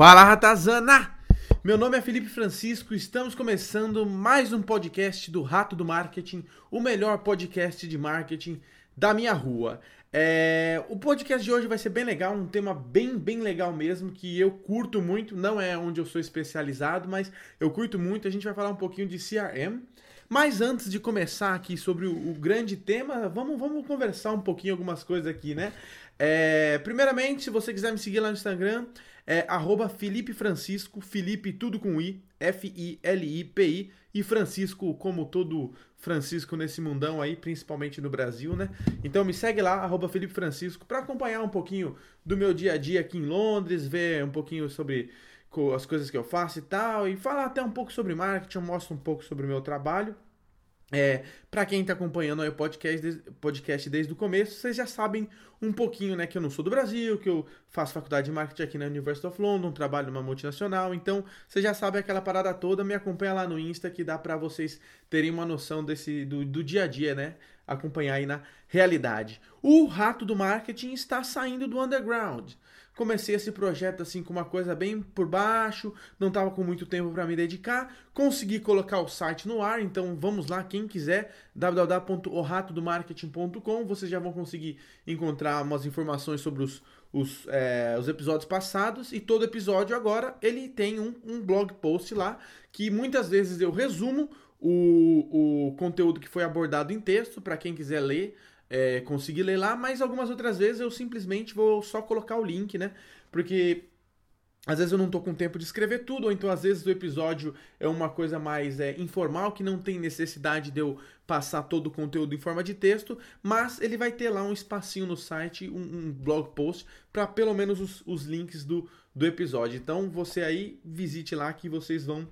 Fala Ratazana! Meu nome é Felipe Francisco, estamos começando mais um podcast do Rato do Marketing, o melhor podcast de marketing da minha rua. É, o podcast de hoje vai ser bem legal, um tema bem, bem legal mesmo, que eu curto muito, não é onde eu sou especializado, mas eu curto muito. A gente vai falar um pouquinho de CRM. Mas antes de começar aqui sobre o, o grande tema, vamos, vamos conversar um pouquinho algumas coisas aqui, né? É, primeiramente, se você quiser me seguir lá no Instagram, é arroba Felipe Francisco, Felipe tudo com I, F-I-L-I-P-I, e Francisco, como todo Francisco nesse mundão aí, principalmente no Brasil, né? Então me segue lá, arroba Felipe Francisco, para acompanhar um pouquinho do meu dia a dia aqui em Londres, ver um pouquinho sobre as coisas que eu faço e tal, e falar até um pouco sobre marketing, eu mostro um pouco sobre o meu trabalho. É, para quem está acompanhando o podcast, podcast desde o começo, vocês já sabem um pouquinho, né, que eu não sou do Brasil, que eu faço faculdade de marketing aqui na University of London, trabalho numa multinacional, então vocês já sabem aquela parada toda, me acompanha lá no Insta que dá para vocês terem uma noção desse do, do dia a dia, né, acompanhar aí na realidade. O rato do marketing está saindo do underground. Comecei esse projeto assim com uma coisa bem por baixo, não estava com muito tempo para me dedicar, consegui colocar o site no ar, então vamos lá, quem quiser, www.oratodomarketing.com, vocês já vão conseguir encontrar umas informações sobre os, os, é, os episódios passados, e todo episódio agora ele tem um, um blog post lá, que muitas vezes eu resumo o, o conteúdo que foi abordado em texto, para quem quiser ler, é, conseguir ler lá, mas algumas outras vezes eu simplesmente vou só colocar o link, né? Porque às vezes eu não tô com tempo de escrever tudo, ou então às vezes o episódio é uma coisa mais é, informal, que não tem necessidade de eu passar todo o conteúdo em forma de texto, mas ele vai ter lá um espacinho no site, um, um blog post, para pelo menos os, os links do, do episódio. Então você aí visite lá que vocês vão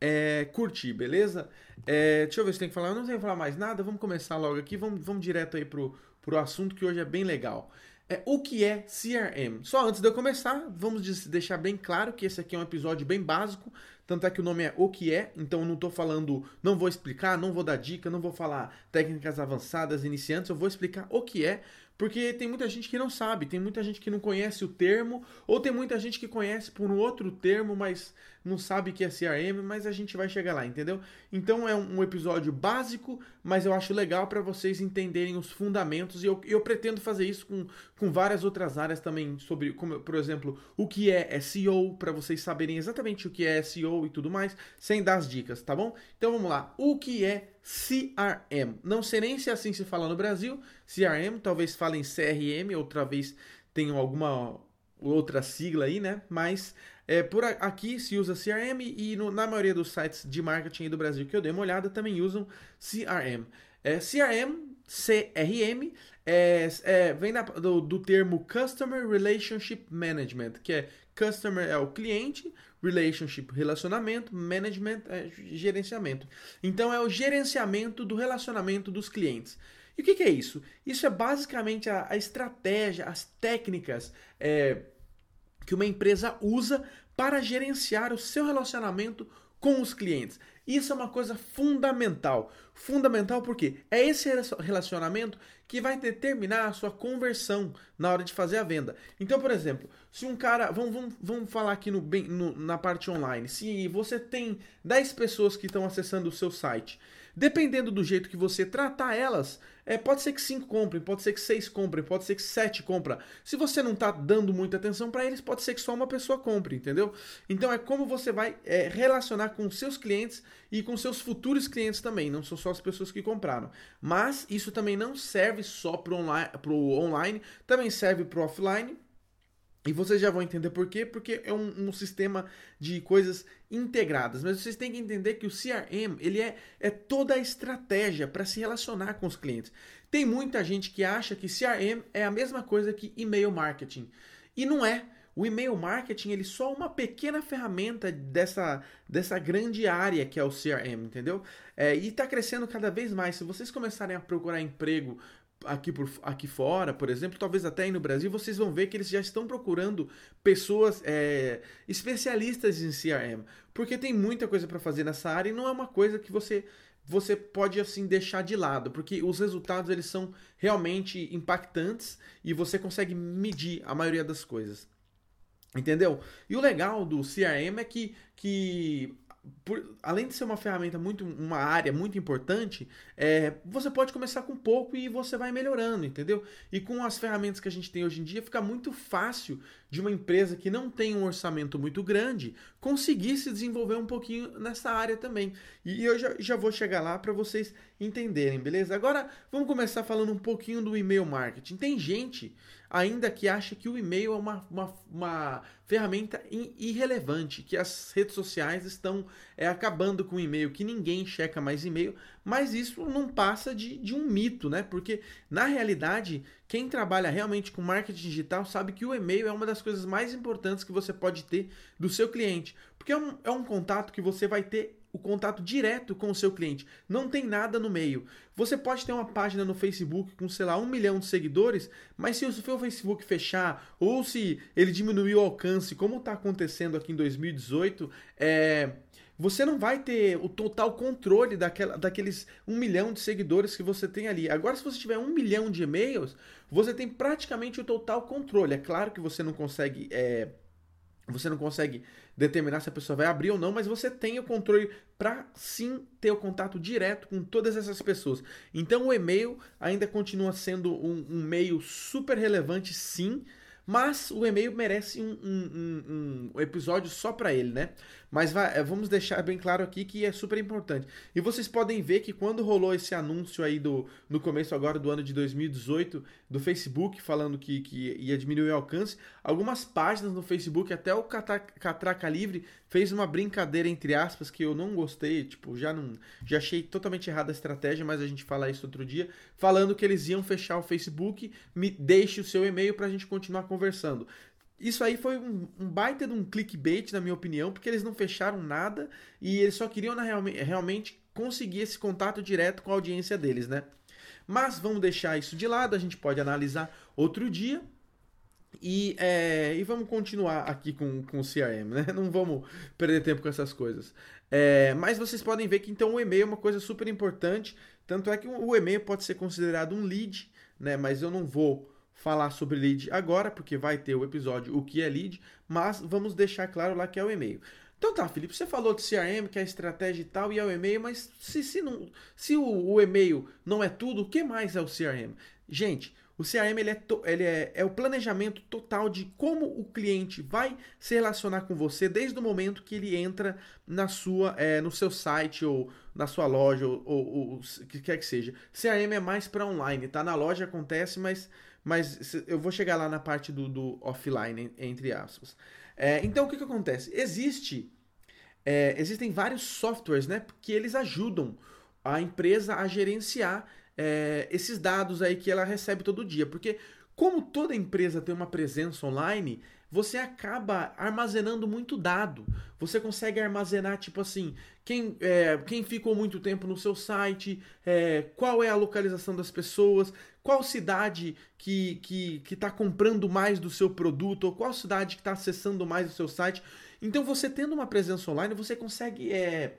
é, curtir, beleza? É, deixa eu ver se tem que falar. Eu não tenho que falar mais nada. Vamos começar logo aqui. Vamos, vamos direto aí pro, pro assunto que hoje é bem legal. É, o que é CRM? Só antes de eu começar, vamos deixar bem claro que esse aqui é um episódio bem básico. Tanto é que o nome é O que é, então eu não estou falando, não vou explicar, não vou dar dica, não vou falar técnicas avançadas, iniciantes, eu vou explicar o que é, porque tem muita gente que não sabe, tem muita gente que não conhece o termo, ou tem muita gente que conhece por um outro termo, mas não sabe que é CRM, mas a gente vai chegar lá, entendeu? Então é um episódio básico, mas eu acho legal para vocês entenderem os fundamentos e eu, eu pretendo fazer isso com, com várias outras áreas também, sobre, como, por exemplo, o que é SEO, para vocês saberem exatamente o que é SEO e tudo mais, sem dar as dicas, tá bom? Então vamos lá. O que é CRM? Não sei nem se é assim se fala no Brasil, CRM, talvez falem CRM, outra vez tenham alguma outra sigla aí, né? Mas é, por aqui se usa CRM e no, na maioria dos sites de marketing do Brasil que eu dei uma olhada também usam CRM. É, CRM, CRM, é, é, vem da, do, do termo Customer Relationship Management, que é Customer é o cliente, Relationship, relacionamento, Management é gerenciamento. Então é o gerenciamento do relacionamento dos clientes. E o que, que é isso? Isso é basicamente a, a estratégia, as técnicas. É, que uma empresa usa para gerenciar o seu relacionamento com os clientes. Isso é uma coisa fundamental. Fundamental porque é esse relacionamento que vai determinar a sua conversão na hora de fazer a venda. Então, por exemplo, se um cara. Vamos, vamos, vamos falar aqui no, no, na parte online. Se você tem 10 pessoas que estão acessando o seu site Dependendo do jeito que você tratar elas, é, pode ser que cinco comprem, pode ser que seis comprem, pode ser que sete comprem. Se você não está dando muita atenção para eles, pode ser que só uma pessoa compre, entendeu? Então é como você vai é, relacionar com seus clientes e com seus futuros clientes também, não são só as pessoas que compraram. Mas isso também não serve só para o online, online, também serve para o offline e vocês já vão entender por quê, porque é um, um, sistema de coisas integradas. Mas vocês têm que entender que o CRM ele é, é toda a estratégia para se relacionar com os clientes. Tem muita gente que acha que CRM é a mesma coisa que e-mail marketing. E não é. O e-mail marketing ele é só uma pequena ferramenta dessa, dessa grande área que é o CRM, entendeu? É, e está crescendo cada vez mais. Se vocês começarem a procurar emprego aqui, por, aqui fora, por exemplo, talvez até aí no Brasil, vocês vão ver que eles já estão procurando pessoas é, especialistas em CRM, porque tem muita coisa para fazer nessa área e não é uma coisa que você você pode assim deixar de lado, porque os resultados eles são realmente impactantes e você consegue medir a maioria das coisas. Entendeu? E o legal do CRM é que, que por, além de ser uma ferramenta muito, uma área muito importante, é, você pode começar com pouco e você vai melhorando, entendeu? E com as ferramentas que a gente tem hoje em dia, fica muito fácil de uma empresa que não tem um orçamento muito grande conseguir se desenvolver um pouquinho nessa área também. E eu já, já vou chegar lá para vocês entenderem, beleza? Agora vamos começar falando um pouquinho do e-mail marketing. Tem gente ainda que acha que o e-mail é uma, uma, uma ferramenta irrelevante, que as redes sociais estão é, acabando com o e-mail, que ninguém checa mais e-mail, mas isso não passa de, de um mito, né? Porque na realidade, quem trabalha realmente com marketing digital sabe que o e-mail é uma das coisas mais importantes que você pode ter do seu cliente, porque é um, é um contato que você vai ter o contato direto com o seu cliente. Não tem nada no meio. Você pode ter uma página no Facebook com, sei lá, um milhão de seguidores, mas se o seu Facebook fechar ou se ele diminuir o alcance, como está acontecendo aqui em 2018, é, você não vai ter o total controle daquela, daqueles um milhão de seguidores que você tem ali. Agora, se você tiver um milhão de e-mails, você tem praticamente o total controle. É claro que você não consegue. É, você não consegue determinar se a pessoa vai abrir ou não, mas você tem o controle para sim ter o contato direto com todas essas pessoas. Então o e-mail ainda continua sendo um, um meio super relevante, sim, mas o e-mail merece um, um, um episódio só para ele, né? Mas vai, é, vamos deixar bem claro aqui que é super importante. E vocês podem ver que quando rolou esse anúncio aí do, no começo agora do ano de 2018 do Facebook falando que, que ia diminuir o alcance, algumas páginas no Facebook, até o Catraca Livre fez uma brincadeira entre aspas que eu não gostei, tipo, já não já achei totalmente errada a estratégia, mas a gente fala isso outro dia, falando que eles iam fechar o Facebook, me deixe o seu e-mail para a gente continuar conversando. Isso aí foi um, um, baita de um clickbait, na minha opinião, porque eles não fecharam nada e eles só queriam na, realmente conseguir esse contato direto com a audiência deles, né? Mas vamos deixar isso de lado, a gente pode analisar outro dia. E, é, e vamos continuar aqui com, com o CRM, né? Não vamos perder tempo com essas coisas. É, mas vocês podem ver que então o e-mail é uma coisa super importante. Tanto é que o e-mail pode ser considerado um lead, né? Mas eu não vou falar sobre lead agora, porque vai ter o episódio O que é lead, mas vamos deixar claro lá que é o e-mail. Então tá, Felipe, você falou de CRM, que é a estratégia e tal, e é o e-mail, mas se, se, não, se o, o e-mail não é tudo, o que mais é o CRM? Gente, o CRM ele é, ele é, é, o planejamento total de como o cliente vai se relacionar com você desde o momento que ele entra na sua, é, no seu site ou na sua loja ou o que quer que seja. CRM é mais para online, tá? Na loja acontece, mas mas eu vou chegar lá na parte do, do offline, entre aspas. É, então, o que, que acontece? Existe, é, existem vários softwares, né, que eles ajudam a empresa a gerenciar é, esses dados aí que ela recebe todo dia, porque como toda empresa tem uma presença online, você acaba armazenando muito dado. Você consegue armazenar, tipo assim, quem, é, quem ficou muito tempo no seu site, é, qual é a localização das pessoas, qual cidade que que está comprando mais do seu produto, ou qual cidade que está acessando mais o seu site. Então, você tendo uma presença online, você consegue. É,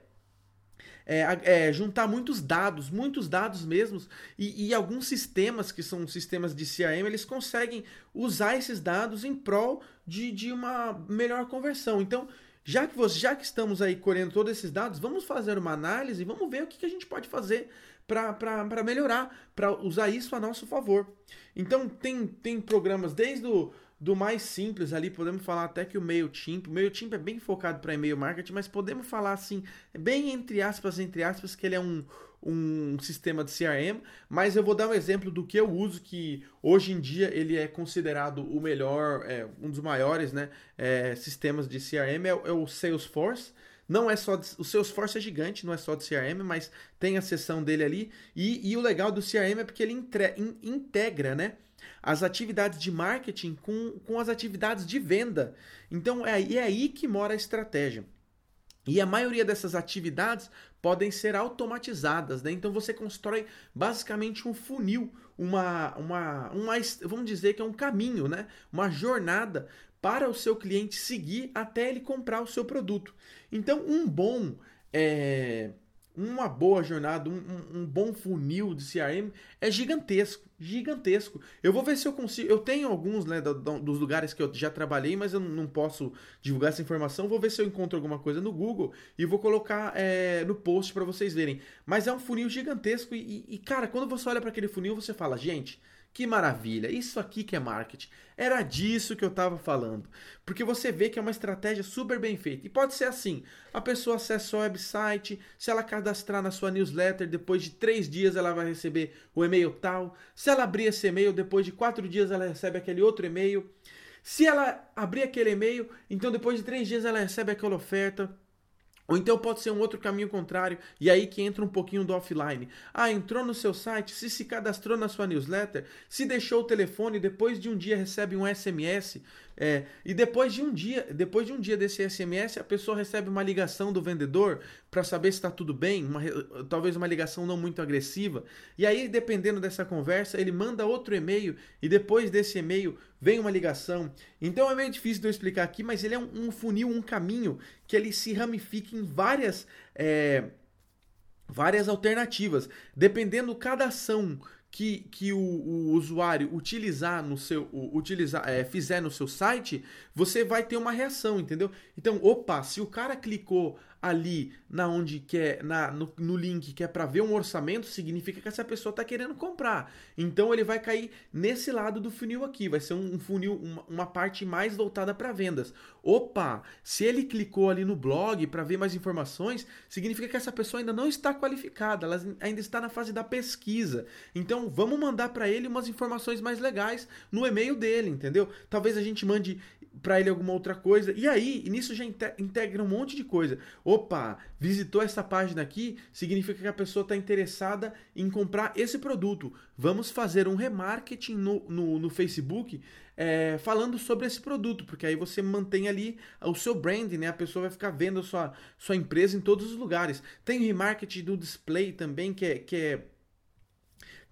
é, é, juntar muitos dados, muitos dados mesmos, e, e, alguns sistemas que são sistemas de CRM, eles conseguem usar esses dados em prol de, de uma melhor conversão. Então, já que, você, já que estamos aí colhendo todos esses dados, vamos fazer uma análise e vamos ver o que, que a gente pode fazer para melhorar, para usar isso a nosso favor. Então, tem, tem programas desde o do mais simples ali, podemos falar até que o MailChimp, o MailChimp é bem focado para e-mail marketing, mas podemos falar assim, bem entre aspas, entre aspas, que ele é um, um sistema de CRM, mas eu vou dar um exemplo do que eu uso, que hoje em dia ele é considerado o melhor, é, um dos maiores né, é, sistemas de CRM, é, é, o Salesforce. Não é só. De, o Salesforce é gigante, não é só de CRM, mas tem a seção dele ali. E, e o legal do CRM é porque ele entre, in, integra, né? as atividades de marketing com, com as atividades de venda. Então é, é aí que mora a estratégia. E a maioria dessas atividades podem ser automatizadas, né? Então você constrói basicamente um funil, uma, uma, uma, vamos dizer que é um caminho, né? Uma jornada para o seu cliente seguir até ele comprar o seu produto. Então um bom é, uma boa jornada, um, um, bom funil de CRM é gigantesco, gigantesco. Eu vou ver se eu consigo. Eu tenho alguns, né, do, do, dos lugares que eu já trabalhei, mas eu não posso divulgar essa informação. Vou ver se eu encontro alguma coisa no Google e vou colocar é, no post para vocês verem. Mas é um funil gigantesco e, e cara, quando você olha para aquele funil, você fala, gente. Que maravilha, isso aqui que é marketing. Era disso que eu estava falando. Porque você vê que é uma estratégia super bem feita. E pode ser assim: a pessoa acessa o website, se ela cadastrar na sua newsletter, depois de três dias ela vai receber o e-mail tal. Se ela abrir esse e-mail, depois de quatro dias ela recebe aquele outro e-mail. Se ela abrir aquele e-mail, então depois de três dias ela recebe aquela oferta. Ou então pode ser um outro caminho contrário, e aí que entra um pouquinho do offline. Ah, entrou no seu site, se se cadastrou na sua newsletter, se deixou o telefone, depois de um dia recebe um SMS, é, e depois de um dia, depois de um dia desse SMS, a pessoa recebe uma ligação do vendedor para saber se está tudo bem, uma, talvez uma ligação não muito agressiva. E aí, dependendo dessa conversa, ele manda outro e-mail e depois desse e-mail vem uma ligação. Então é meio difícil de eu explicar aqui, mas ele é um, um funil, um caminho que ele se ramifica em várias é, várias alternativas, dependendo cada ação que, que o, o usuário utilizar no seu utilizar é, fizer no seu site, você vai ter uma reação, entendeu? Então, opa, se o cara clicou ali na onde quer, na, no, no link que é para ver um orçamento, significa que essa pessoa está querendo comprar. Então ele vai cair nesse lado do funil aqui, vai ser um, funil, uma, uma, parte mais voltada para vendas. Opa, se ele clicou ali no blog para ver mais informações, significa que essa pessoa ainda não está qualificada, ela ainda está na fase da pesquisa. Então vamos mandar para ele umas informações mais legais no e-mail dele, entendeu? Talvez a gente mande para ele alguma outra coisa. E aí, nisso já integra um monte de coisa. Opa, visitou essa página aqui, significa que a pessoa está interessada em comprar esse produto. Vamos fazer um remarketing no, no, no Facebook é, falando sobre esse produto, porque aí você mantém ali o seu brand, né? A pessoa vai ficar vendo a sua, sua empresa em todos os lugares. Tem remarketing do display também, que é, que é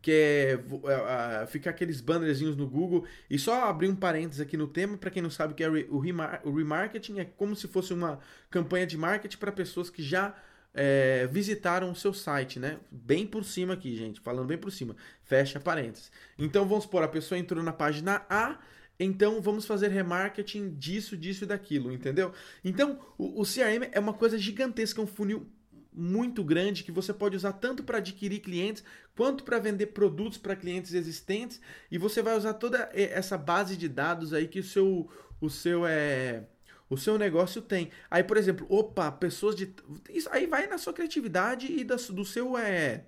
que é ficar aqueles bannerzinhos no Google. E só abrir um parênteses aqui no tema, para quem não sabe que é o, remar o remarketing, é como se fosse uma campanha de marketing para pessoas que já é, visitaram o seu site, né? Bem por cima aqui, gente, falando bem por cima. Fecha parênteses. Então vamos supor, a pessoa entrou na página A, então vamos fazer remarketing disso, disso e daquilo, entendeu? Então o, o CRM é uma coisa gigantesca, é um funil muito grande que você pode usar tanto para adquirir clientes quanto para vender produtos para clientes existentes e você vai usar toda essa base de dados aí que o seu o seu é o seu negócio tem. Aí, por exemplo, opa, pessoas de isso aí vai na sua criatividade e da, do seu é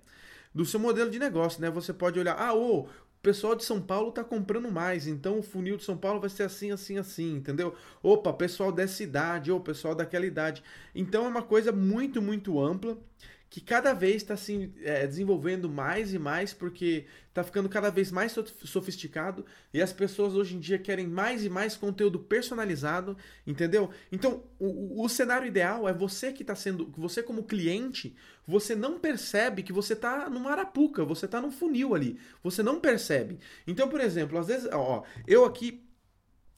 do seu modelo de negócio, né? Você pode olhar, ah, o pessoal de São Paulo está comprando mais, então o funil de São Paulo vai ser assim, assim, assim, entendeu? Opa, pessoal dessa idade, ou pessoal daquela idade. Então é uma coisa muito, muito ampla que cada vez está se é, desenvolvendo mais e mais, porque está ficando cada vez mais sofisticado e as pessoas hoje em dia querem mais e mais conteúdo personalizado, entendeu? Então, o, o cenário ideal é você que está sendo, você como cliente, você não percebe que você está numa arapuca, você está num funil ali, você não percebe. Então, por exemplo, às vezes, ó, eu aqui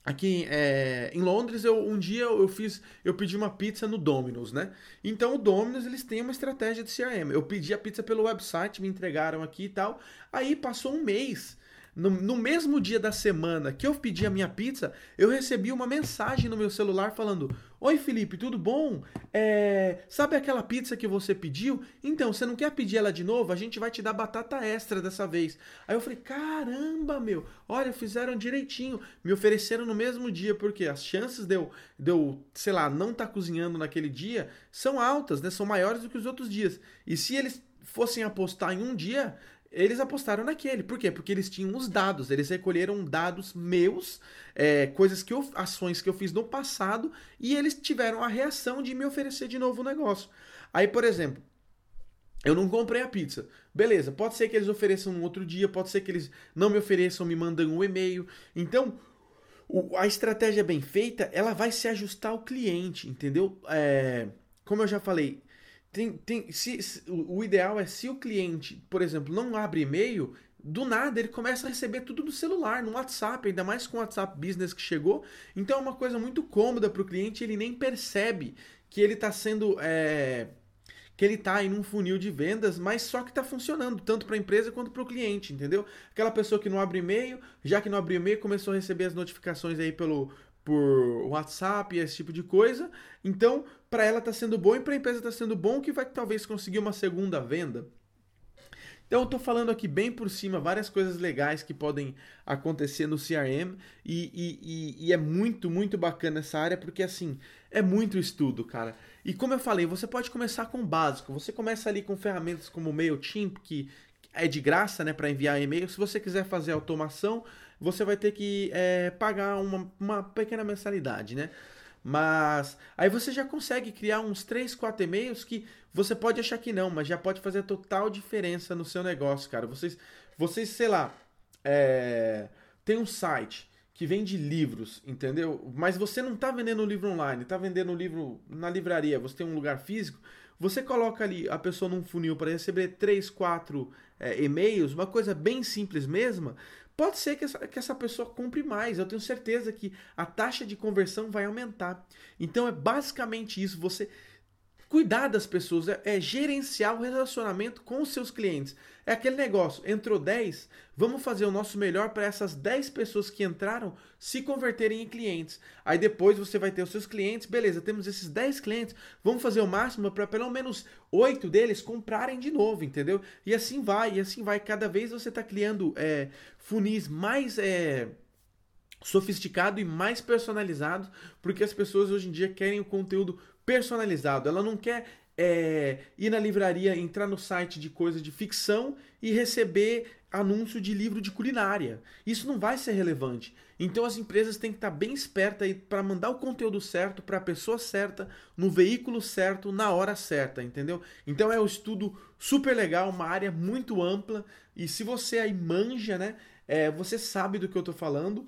Aqui é, em Londres, eu, um dia eu fiz, eu pedi uma pizza no Domino's, né? Então o Domino's eles têm uma estratégia de CRM. Eu pedi a pizza pelo website, me entregaram aqui e tal. Aí passou um mês no, no, mesmo dia da semana que eu pedi a minha pizza, eu recebi uma mensagem no meu celular falando: Oi Felipe, tudo bom? É, sabe aquela pizza que você pediu? Então, você não quer pedir ela de novo? A gente vai te dar batata extra dessa vez. Aí eu falei: Caramba, meu, olha, fizeram direitinho. Me ofereceram no mesmo dia, porque as chances de eu, de eu sei lá, não estar tá cozinhando naquele dia são altas, né? São maiores do que os outros dias. E se eles fossem apostar em um dia, eles apostaram naquele. Por quê? Porque eles tinham os dados, eles recolheram dados meus, é, coisas que eu, ações que eu fiz no passado, e eles tiveram a reação de me oferecer de novo o negócio. Aí, por exemplo, eu não comprei a pizza. Beleza, pode ser que eles ofereçam no outro dia, pode ser que eles não me ofereçam, me mandem um e-mail. Então, o, a estratégia bem feita, ela vai se ajustar ao cliente, entendeu? É, como eu já falei, tem, tem, se, se, o ideal é se o cliente, por exemplo, não abre e-mail, do nada ele começa a receber tudo do celular, no WhatsApp, ainda mais com o WhatsApp Business que chegou. Então é uma coisa muito cômoda para o cliente, ele nem percebe que ele está sendo. É, que ele tá em um funil de vendas, mas só que tá funcionando, tanto para a empresa quanto para o cliente, entendeu? Aquela pessoa que não abre e-mail, já que não abriu e-mail, começou a receber as notificações aí pelo por WhatsApp e esse tipo de coisa. Então, para ela tá sendo bom e para a empresa tá sendo bom que vai talvez conseguir uma segunda venda. Então eu estou falando aqui bem por cima várias coisas legais que podem acontecer no CRM e, e, e, e, é muito, muito bacana essa área porque assim, é muito estudo, cara. E como eu falei, você pode começar com o básico. Você começa ali com ferramentas como o MailChimp, que é de graça né, para enviar e-mail. Se você quiser fazer automação, você vai ter que é, pagar uma, uma pequena mensalidade, né? Mas aí você já consegue criar uns 3, 4 e-mails que você pode achar que não, mas já pode fazer total diferença no seu negócio, cara. Vocês, vocês sei lá, é, tem um site que vende livros, entendeu? Mas você não está vendendo o livro online, está vendendo o livro na livraria, você tem um lugar físico, você coloca ali a pessoa num funil para receber 3, 4 é, e-mails, uma coisa bem simples mesmo, pode ser que essa, que essa pessoa compre mais. Eu tenho certeza que a taxa de conversão vai aumentar. Então é basicamente isso. Você Cuidar das pessoas é, é, gerenciar o relacionamento com os seus clientes. É aquele negócio, entrou 10, vamos fazer o nosso melhor para essas 10 pessoas que entraram se converterem em clientes. Aí depois você vai ter os seus clientes, beleza, temos esses 10 clientes, vamos fazer o máximo para pelo menos 8 deles comprarem de novo, entendeu? E assim vai, e assim vai. Cada vez você está criando é, funis mais. É, sofisticado e mais personalizado, porque as pessoas hoje em dia querem o conteúdo personalizado. Ela não quer é, ir na livraria, entrar no site de coisa de ficção e receber anúncio de livro de culinária. Isso não vai ser relevante. Então as empresas têm que estar bem espertas para mandar o conteúdo certo para a pessoa certa, no veículo certo, na hora certa, entendeu? Então é um estudo super legal, uma área muito ampla. E se você aí manja, né? É, você sabe do que eu estou falando.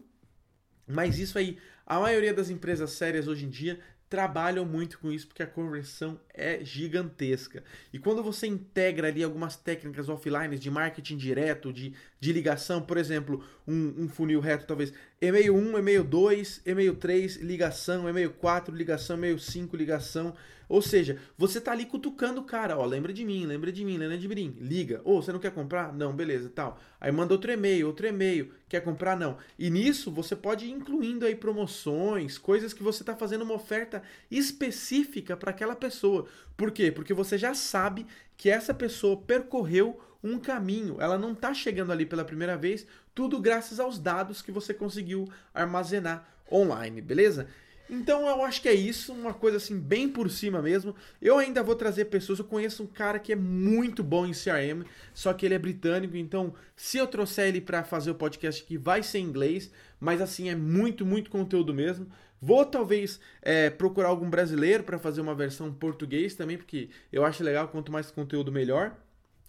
Mas isso aí, a maioria das empresas sérias hoje em dia trabalham muito com isso porque a conversão é gigantesca. E quando você integra ali algumas técnicas offline de marketing direto, de, de ligação, por exemplo, um, um funil reto, talvez e-mail 1, e-mail 2, e-mail 3, ligação, e-mail 4, ligação, e-mail 5, ligação. Ou seja, você tá ali cutucando o cara, ó, lembra de mim, lembra de mim, lembra de mim, liga. Ou você não quer comprar? Não, beleza, tal. Aí manda outro e-mail, outro e-mail, quer comprar? Não. E nisso você pode ir incluindo aí promoções, coisas que você tá fazendo uma oferta específica para aquela pessoa. Por quê? Porque você já sabe que essa pessoa percorreu um caminho, ela não está chegando ali pela primeira vez, tudo graças aos dados que você conseguiu armazenar online, beleza? Então eu acho que é isso, uma coisa assim bem por cima mesmo. Eu ainda vou trazer pessoas, eu conheço um cara que é muito bom em CRM, só que ele é britânico, então se eu trouxer ele para fazer o podcast aqui vai ser em inglês, mas assim é muito, muito conteúdo mesmo. Vou talvez é, procurar algum brasileiro para fazer uma versão português também, porque eu acho legal, quanto mais conteúdo melhor.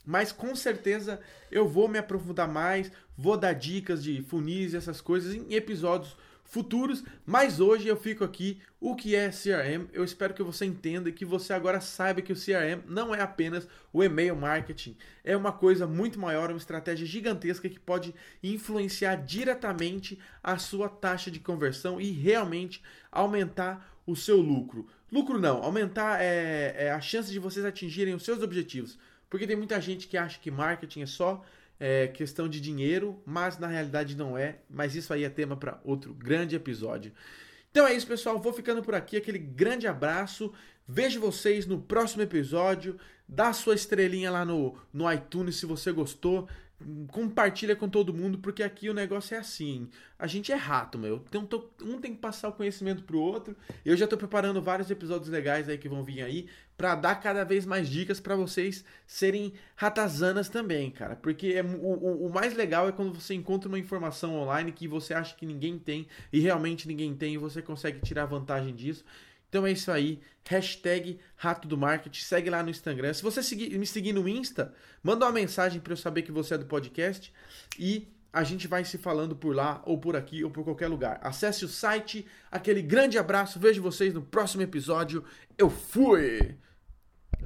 Mas com certeza eu vou me aprofundar mais, vou dar dicas de funis e essas coisas em episódios futuros, mas hoje eu fico aqui o que é CRM. Eu espero que você entenda e que você agora saiba que o CRM não é apenas o e-mail marketing, é uma coisa muito maior, uma estratégia gigantesca que pode influenciar diretamente a sua taxa de conversão e realmente aumentar o seu lucro. Lucro não, aumentar é, é a chance de vocês atingirem os seus objetivos. Porque tem muita gente que acha que marketing é só é questão de dinheiro, mas na realidade não é. Mas isso aí é tema para outro grande episódio. Então é isso, pessoal. Vou ficando por aqui. Aquele grande abraço. Vejo vocês no próximo episódio. Dá sua estrelinha lá no, no iTunes se você gostou compartilha com todo mundo, porque aqui o negócio é assim. A gente é rato, meu. Um tem que passar o conhecimento pro outro. Eu já tô preparando vários episódios legais aí que vão vir aí para dar cada vez mais dicas para vocês serem ratazanas também, cara. Porque é, o, o, mais legal é quando você encontra uma informação online que você acha que ninguém tem e realmente ninguém tem e você consegue tirar vantagem disso. Então é isso aí. Hashtag Rato do Marketing. Segue lá no Instagram. Se você seguir, me seguir no Insta, manda uma mensagem para eu saber que você é do podcast. E a gente vai se falando por lá, ou por aqui, ou por qualquer lugar. Acesse o site. Aquele grande abraço. Vejo vocês no próximo episódio. Eu fui!